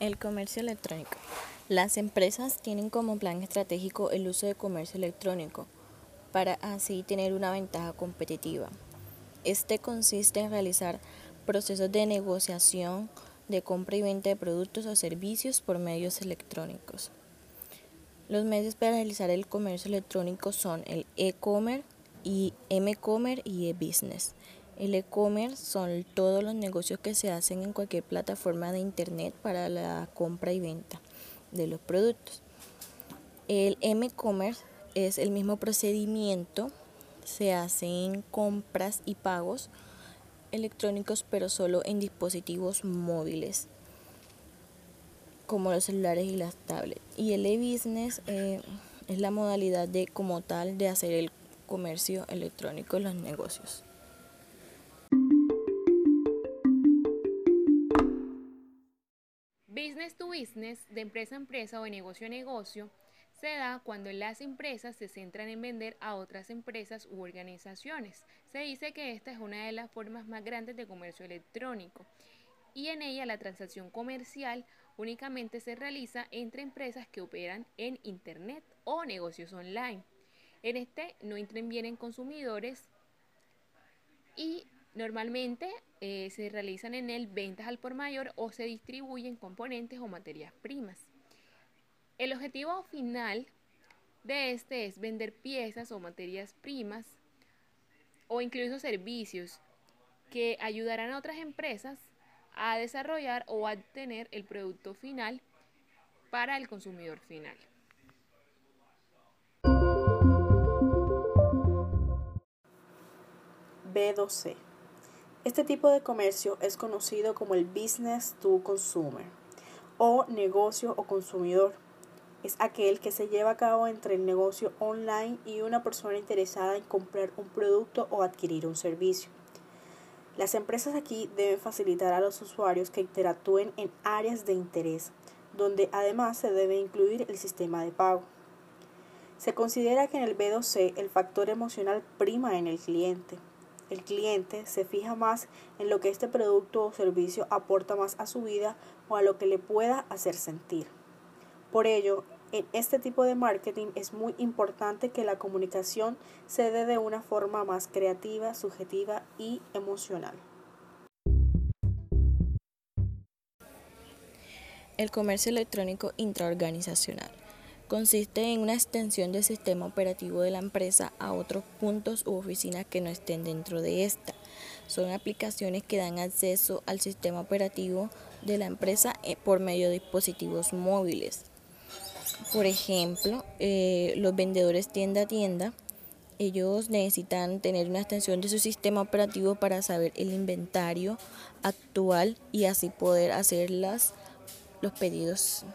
El comercio electrónico. Las empresas tienen como plan estratégico el uso de comercio electrónico para así tener una ventaja competitiva. Este consiste en realizar procesos de negociación de compra y venta de productos o servicios por medios electrónicos. Los medios para realizar el comercio electrónico son el e-commerce y m-commerce y e-business. El e-commerce son todos los negocios que se hacen en cualquier plataforma de internet para la compra y venta de los productos. El m-commerce es el mismo procedimiento, se hacen compras y pagos electrónicos pero solo en dispositivos móviles como los celulares y las tablets. Y el e-business eh, es la modalidad de como tal de hacer el comercio electrónico en los negocios. Business to business, de empresa a empresa o de negocio a negocio, se da cuando las empresas se centran en vender a otras empresas u organizaciones. Se dice que esta es una de las formas más grandes de comercio electrónico y en ella la transacción comercial únicamente se realiza entre empresas que operan en Internet o negocios online. En este no intervienen consumidores y normalmente eh, se realizan en él ventas al por mayor o se distribuyen componentes o materias primas. El objetivo final de este es vender piezas o materias primas o incluso servicios que ayudarán a otras empresas a desarrollar o a obtener el producto final para el consumidor final. B2C. Este tipo de comercio es conocido como el business to consumer o negocio o consumidor es aquel que se lleva a cabo entre el negocio online y una persona interesada en comprar un producto o adquirir un servicio. Las empresas aquí deben facilitar a los usuarios que interactúen en áreas de interés, donde además se debe incluir el sistema de pago. Se considera que en el B2C el factor emocional prima en el cliente. El cliente se fija más en lo que este producto o servicio aporta más a su vida o a lo que le pueda hacer sentir. Por ello, en este tipo de marketing es muy importante que la comunicación se dé de una forma más creativa, subjetiva y emocional. El comercio electrónico intraorganizacional consiste en una extensión del sistema operativo de la empresa a otros puntos u oficinas que no estén dentro de esta. Son aplicaciones que dan acceso al sistema operativo de la empresa eh, por medio de dispositivos móviles. Por ejemplo, eh, los vendedores tienda a tienda, ellos necesitan tener una extensión de su sistema operativo para saber el inventario actual y así poder hacer los pedidos.